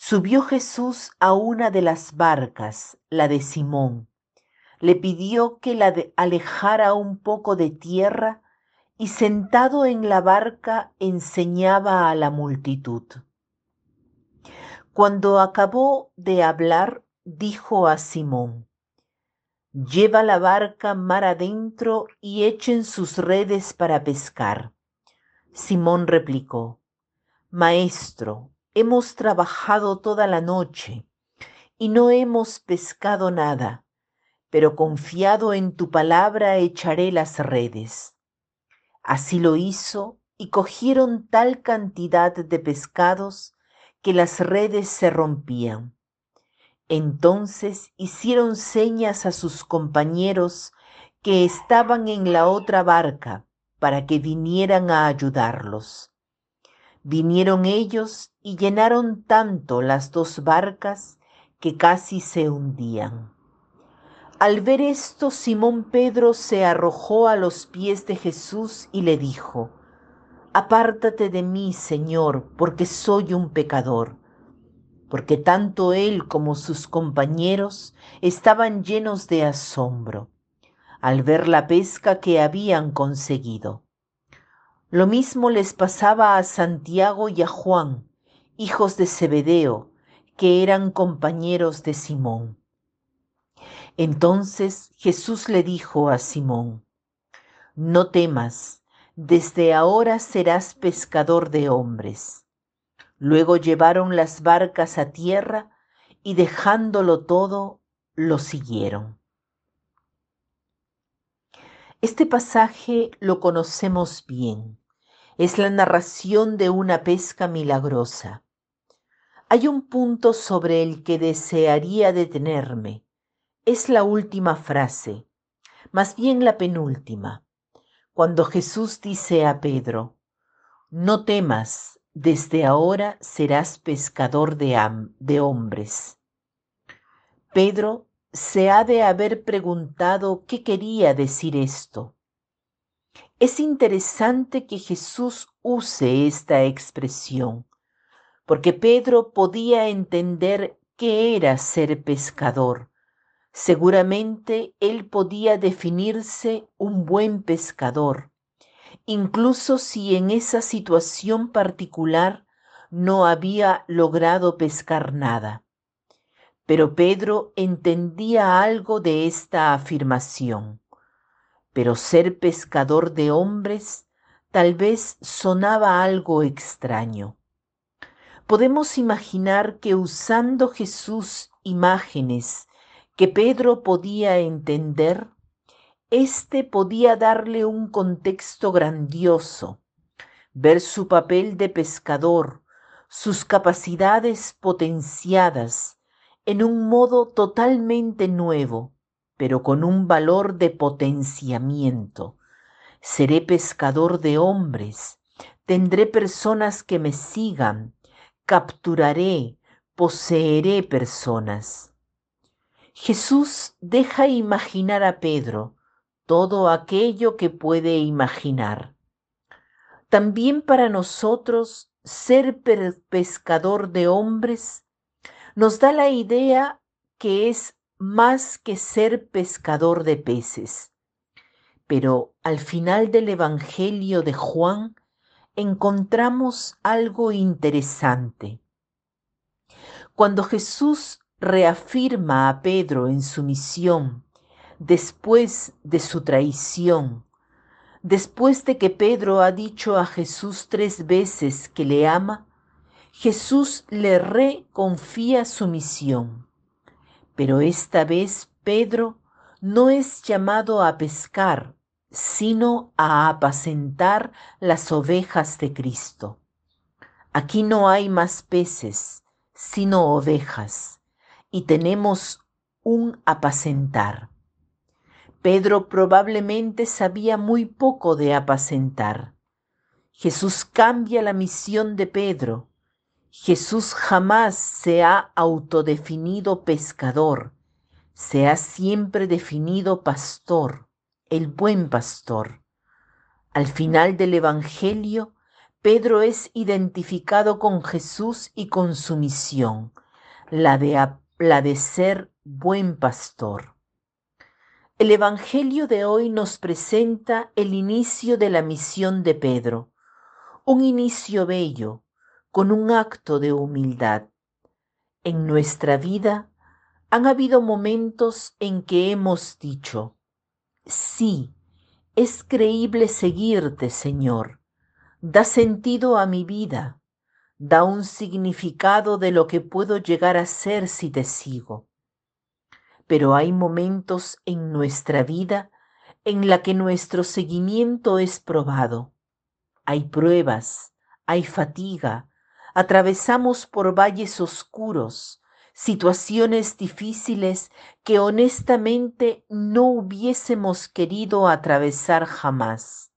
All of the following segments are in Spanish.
Subió Jesús a una de las barcas, la de Simón. Le pidió que la alejara un poco de tierra y sentado en la barca enseñaba a la multitud. Cuando acabó de hablar, dijo a Simón, Lleva la barca mar adentro y echen sus redes para pescar. Simón replicó, Maestro, Hemos trabajado toda la noche y no hemos pescado nada, pero confiado en tu palabra echaré las redes. Así lo hizo y cogieron tal cantidad de pescados que las redes se rompían. Entonces hicieron señas a sus compañeros que estaban en la otra barca para que vinieran a ayudarlos. Vinieron ellos y llenaron tanto las dos barcas que casi se hundían. Al ver esto, Simón Pedro se arrojó a los pies de Jesús y le dijo, Apártate de mí, Señor, porque soy un pecador. Porque tanto él como sus compañeros estaban llenos de asombro al ver la pesca que habían conseguido. Lo mismo les pasaba a Santiago y a Juan, hijos de Zebedeo, que eran compañeros de Simón. Entonces Jesús le dijo a Simón, No temas, desde ahora serás pescador de hombres. Luego llevaron las barcas a tierra y dejándolo todo, lo siguieron. Este pasaje lo conocemos bien. Es la narración de una pesca milagrosa. Hay un punto sobre el que desearía detenerme. Es la última frase, más bien la penúltima, cuando Jesús dice a Pedro, no temas, desde ahora serás pescador de, hombres. Pedro se ha de haber preguntado qué quería decir esto. Es interesante que Jesús use esta expresión, porque Pedro podía entender qué era ser pescador. Seguramente él podía definirse un buen pescador, incluso si en esa situación particular no había logrado pescar nada. Pero Pedro entendía algo de esta afirmación. Pero ser pescador de hombres tal vez sonaba algo extraño. Podemos imaginar que usando Jesús imágenes que Pedro podía entender, éste podía darle un contexto grandioso, ver su papel de pescador, sus capacidades potenciadas, en un modo totalmente nuevo, pero con un valor de potenciamiento. Seré pescador de hombres, tendré personas que me sigan, capturaré, poseeré personas. Jesús deja imaginar a Pedro todo aquello que puede imaginar. También para nosotros ser pescador de hombres nos da la idea que es más que ser pescador de peces. Pero al final del Evangelio de Juan encontramos algo interesante. Cuando Jesús reafirma a Pedro en su misión después de su traición, después de que Pedro ha dicho a Jesús tres veces que le ama, Jesús le reconfía su misión. Pero esta vez Pedro no es llamado a pescar, sino a apacentar las ovejas de Cristo. Aquí no hay más peces, sino ovejas, y tenemos un apacentar. Pedro probablemente sabía muy poco de apacentar. Jesús cambia la misión de Pedro. Jesús jamás se ha autodefinido pescador, se ha siempre definido pastor, el buen pastor. Al final del Evangelio, Pedro es identificado con Jesús y con su misión, la de, la de ser buen pastor. El Evangelio de hoy nos presenta el inicio de la misión de Pedro, un inicio bello, con un acto de humildad. En nuestra vida han habido momentos en que hemos dicho, sí, es creíble seguirte, Señor, da sentido a mi vida, da un significado de lo que puedo llegar a ser si te sigo pero hay momentos en nuestra vida en la que nuestro seguimiento es probado. Hay pruebas, hay fatiga, atravesamos por valles oscuros, situaciones difíciles que honestamente no hubiésemos querido atravesar jamás.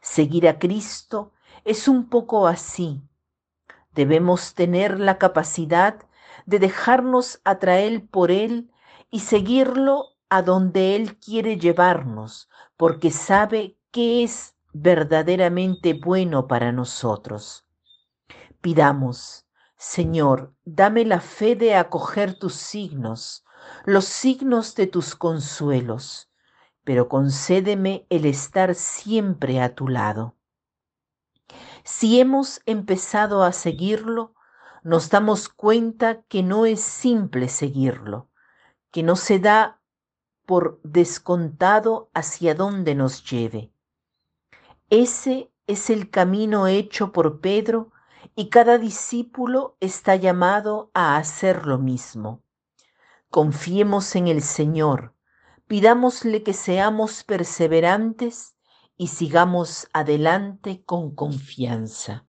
Seguir a Cristo es un poco así. Debemos tener la capacidad de dejarnos atraer por Él y seguirlo a donde Él quiere llevarnos, porque sabe que es verdaderamente bueno para nosotros. Pidamos, Señor, dame la fe de acoger tus signos, los signos de tus consuelos, pero concédeme el estar siempre a tu lado. Si hemos empezado a seguirlo, nos damos cuenta que no es simple seguirlo, que no se da por descontado hacia dónde nos lleve. Ese es el camino hecho por Pedro y cada discípulo está llamado a hacer lo mismo. Confiemos en el Señor, pidámosle que seamos perseverantes y sigamos adelante con confianza.